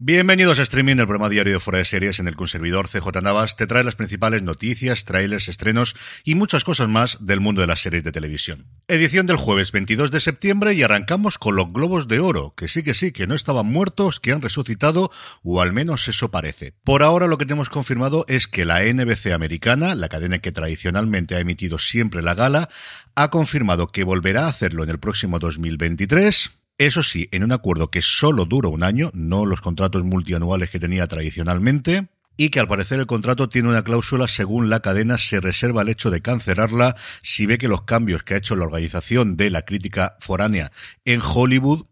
Bienvenidos a Streaming, el programa diario de Fuera de Series en el que un servidor CJ Navas te trae las principales noticias, trailers, estrenos y muchas cosas más del mundo de las series de televisión. Edición del jueves 22 de septiembre y arrancamos con los Globos de Oro, que sí que sí, que no estaban muertos, que han resucitado, o al menos eso parece. Por ahora lo que tenemos confirmado es que la NBC americana, la cadena que tradicionalmente ha emitido siempre la gala, ha confirmado que volverá a hacerlo en el próximo 2023 eso sí, en un acuerdo que solo dura un año, no los contratos multianuales que tenía tradicionalmente, y que al parecer el contrato tiene una cláusula según la cadena se reserva el hecho de cancelarla si ve que los cambios que ha hecho la organización de la crítica foránea en Hollywood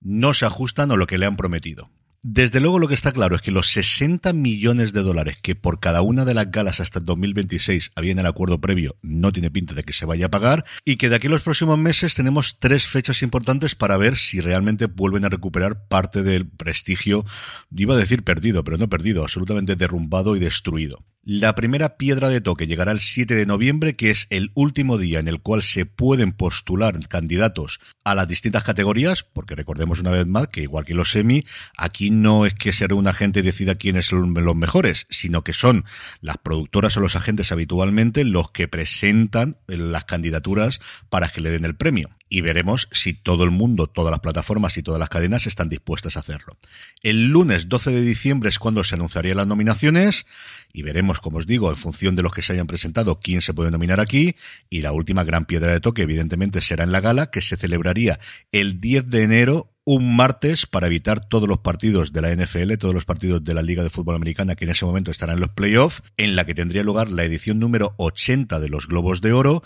no se ajustan a lo que le han prometido. Desde luego lo que está claro es que los 60 millones de dólares que por cada una de las galas hasta el 2026 había en el acuerdo previo no tiene pinta de que se vaya a pagar y que de aquí a los próximos meses tenemos tres fechas importantes para ver si realmente vuelven a recuperar parte del prestigio, iba a decir perdido, pero no perdido, absolutamente derrumbado y destruido. La primera piedra de toque llegará el 7 de noviembre, que es el último día en el cual se pueden postular candidatos a las distintas categorías, porque recordemos una vez más que igual que los semi, aquí no es que sea un agente decida quiénes son los mejores, sino que son las productoras o los agentes habitualmente los que presentan las candidaturas para que le den el premio y veremos si todo el mundo, todas las plataformas y todas las cadenas están dispuestas a hacerlo. El lunes 12 de diciembre es cuando se anunciarían las nominaciones y veremos, como os digo, en función de los que se hayan presentado, quién se puede nominar aquí y la última gran piedra de toque, evidentemente, será en la gala que se celebraría el 10 de enero un martes para evitar todos los partidos de la NFL, todos los partidos de la Liga de Fútbol Americana que en ese momento estarán en los playoffs, en la que tendría lugar la edición número 80 de los Globos de Oro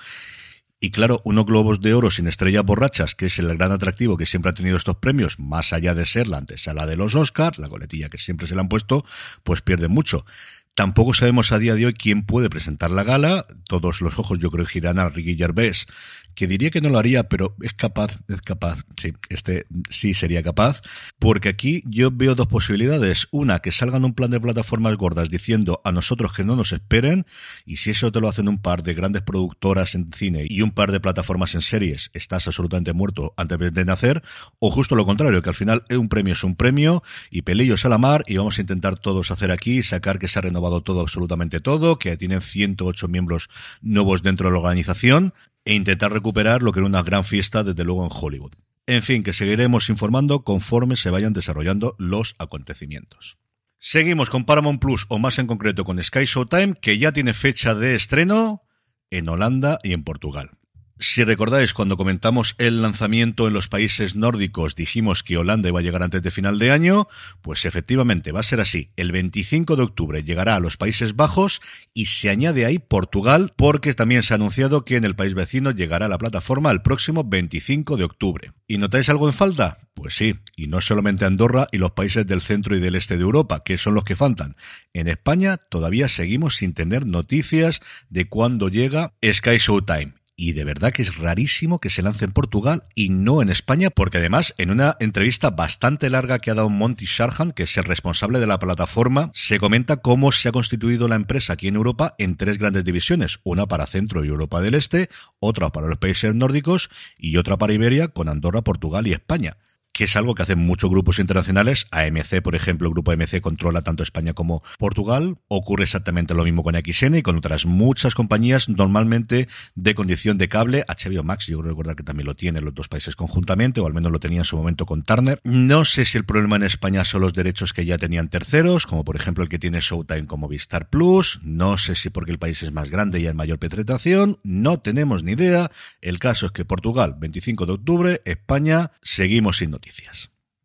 y claro, unos globos de oro sin estrellas borrachas, que es el gran atractivo que siempre ha tenido estos premios, más allá de ser la antesala de los Oscars, la coletilla que siempre se le han puesto, pues pierde mucho. Tampoco sabemos a día de hoy quién puede presentar la gala. Todos los ojos yo creo girarán a Ricky Gervais, que diría que no lo haría, pero es capaz, es capaz, sí, este sí sería capaz, porque aquí yo veo dos posibilidades. Una, que salgan un plan de plataformas gordas diciendo a nosotros que no nos esperen, y si eso te lo hacen un par de grandes productoras en cine y un par de plataformas en series, estás absolutamente muerto antes de nacer, o justo lo contrario, que al final un premio es un premio, y pelillos a la mar, y vamos a intentar todos hacer aquí, sacar que se ha renovado todo, absolutamente todo, que tienen 108 miembros nuevos dentro de la organización, e intentar recuperar lo que era una gran fiesta desde luego en Hollywood. En fin, que seguiremos informando conforme se vayan desarrollando los acontecimientos. Seguimos con Paramount Plus o más en concreto con Sky Showtime, que ya tiene fecha de estreno en Holanda y en Portugal. Si recordáis, cuando comentamos el lanzamiento en los países nórdicos, dijimos que Holanda iba a llegar antes de final de año, pues efectivamente va a ser así. El 25 de octubre llegará a los Países Bajos y se añade ahí Portugal, porque también se ha anunciado que en el país vecino llegará la plataforma el próximo 25 de octubre. ¿Y notáis algo en falta? Pues sí, y no solamente Andorra y los países del centro y del este de Europa, que son los que faltan. En España todavía seguimos sin tener noticias de cuándo llega Sky Showtime y de verdad que es rarísimo que se lance en Portugal y no en España, porque además en una entrevista bastante larga que ha dado Monty Sharhan, que es el responsable de la plataforma, se comenta cómo se ha constituido la empresa aquí en Europa en tres grandes divisiones, una para Centro y Europa del Este, otra para los países nórdicos y otra para Iberia con Andorra, Portugal y España que es algo que hacen muchos grupos internacionales. AMC, por ejemplo, el grupo AMC controla tanto España como Portugal. Ocurre exactamente lo mismo con XN y con otras muchas compañías, normalmente de condición de cable. HBO Max, yo creo recordar que también lo tiene los dos países conjuntamente, o al menos lo tenía en su momento con Turner. No sé si el problema en España son los derechos que ya tenían terceros, como por ejemplo el que tiene Showtime como Vistar Plus. No sé si porque el país es más grande y hay mayor penetración. No tenemos ni idea. El caso es que Portugal, 25 de octubre, España, seguimos sin noticias.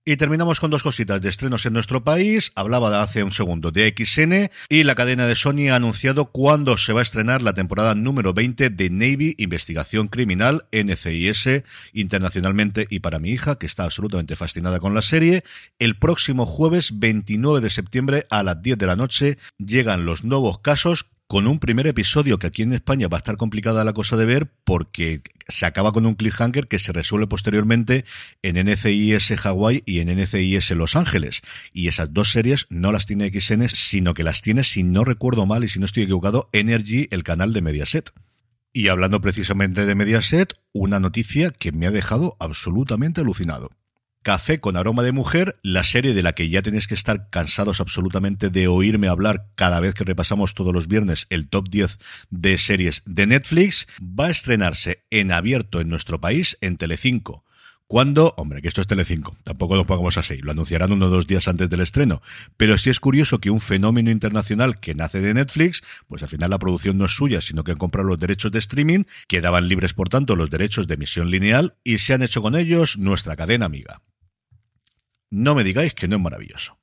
Y terminamos con dos cositas de estrenos en nuestro país. Hablaba hace un segundo de XN y la cadena de Sony ha anunciado cuándo se va a estrenar la temporada número 20 de Navy Investigación Criminal NCIS internacionalmente y para mi hija, que está absolutamente fascinada con la serie. El próximo jueves 29 de septiembre a las 10 de la noche llegan los nuevos casos con un primer episodio que aquí en España va a estar complicada la cosa de ver porque se acaba con un cliffhanger que se resuelve posteriormente en NCIS Hawaii y en NCIS Los Ángeles. Y esas dos series no las tiene XN, sino que las tiene, si no recuerdo mal y si no estoy equivocado, Energy, el canal de Mediaset. Y hablando precisamente de Mediaset, una noticia que me ha dejado absolutamente alucinado. Café con aroma de mujer, la serie de la que ya tenéis que estar cansados absolutamente de oírme hablar cada vez que repasamos todos los viernes el top 10 de series de Netflix, va a estrenarse en abierto en nuestro país en Telecinco. ¿Cuándo? Hombre, que esto es Telecinco, tampoco lo pongamos así, lo anunciarán uno o dos días antes del estreno. Pero sí es curioso que un fenómeno internacional que nace de Netflix, pues al final la producción no es suya, sino que han comprado los derechos de streaming, quedaban libres por tanto los derechos de emisión lineal y se han hecho con ellos nuestra cadena amiga. No me digáis que no es maravilloso.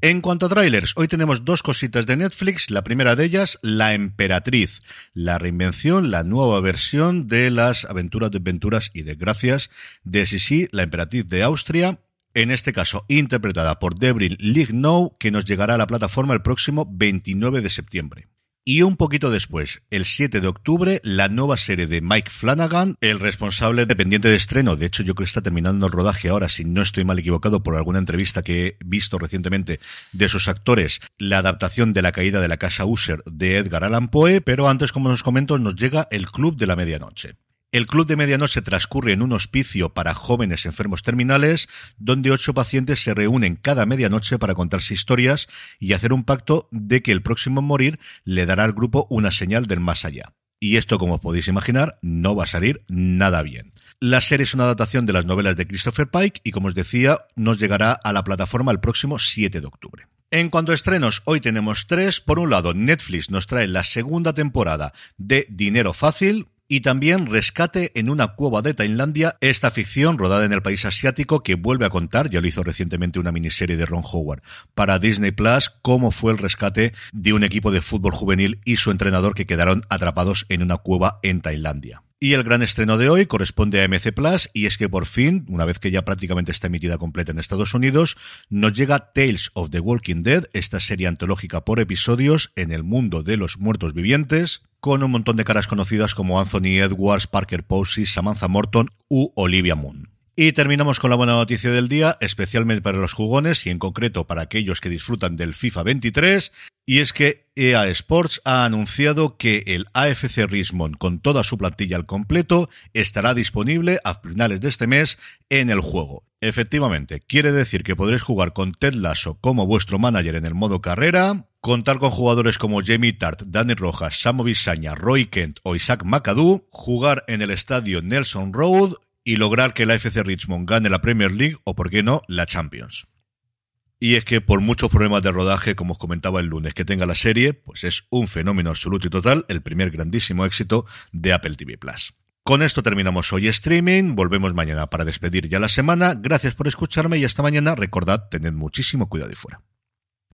En cuanto a trailers, hoy tenemos dos cositas de Netflix. La primera de ellas, La Emperatriz, la reinvención, la nueva versión de las aventuras, desventuras y desgracias de Sisi, la Emperatriz de Austria. En este caso, interpretada por Debril Lignow, que nos llegará a la plataforma el próximo 29 de septiembre. Y un poquito después, el 7 de octubre, la nueva serie de Mike Flanagan, el responsable dependiente de estreno. De hecho, yo creo que está terminando el rodaje ahora, si no estoy mal equivocado por alguna entrevista que he visto recientemente de sus actores, la adaptación de La caída de la casa User de Edgar Allan Poe. Pero antes, como nos comento, nos llega el Club de la Medianoche. El Club de Medianoche transcurre en un hospicio para jóvenes enfermos terminales, donde ocho pacientes se reúnen cada medianoche para contarse historias y hacer un pacto de que el próximo en morir le dará al grupo una señal del más allá. Y esto, como os podéis imaginar, no va a salir nada bien. La serie es una adaptación de las novelas de Christopher Pike y, como os decía, nos llegará a la plataforma el próximo 7 de octubre. En cuanto a estrenos, hoy tenemos tres. Por un lado, Netflix nos trae la segunda temporada de Dinero Fácil, y también Rescate en una cueva de Tailandia, esta ficción rodada en el país asiático que vuelve a contar, ya lo hizo recientemente una miniserie de Ron Howard para Disney Plus, cómo fue el rescate de un equipo de fútbol juvenil y su entrenador que quedaron atrapados en una cueva en Tailandia. Y el gran estreno de hoy corresponde a MC Plus y es que por fin, una vez que ya prácticamente está emitida completa en Estados Unidos, nos llega Tales of the Walking Dead, esta serie antológica por episodios en el mundo de los muertos vivientes, con un montón de caras conocidas como Anthony Edwards, Parker Posey, Samantha Morton u Olivia Moon. Y terminamos con la buena noticia del día, especialmente para los jugones y en concreto para aquellos que disfrutan del FIFA 23, y es que EA Sports ha anunciado que el AFC Richmond con toda su plantilla al completo estará disponible a finales de este mes en el juego. Efectivamente, quiere decir que podréis jugar con Ted Lasso como vuestro manager en el modo carrera, contar con jugadores como Jamie Tart, Dani Rojas, Samo Bisaña, Roy Kent o Isaac McAdoo, jugar en el estadio Nelson Road y lograr que la FC Richmond gane la Premier League o, por qué no, la Champions. Y es que por muchos problemas de rodaje, como os comentaba el lunes, que tenga la serie, pues es un fenómeno absoluto y total, el primer grandísimo éxito de Apple TV Plus. Con esto terminamos hoy streaming, volvemos mañana para despedir ya la semana. Gracias por escucharme y hasta mañana. Recordad, tened muchísimo cuidado y fuera.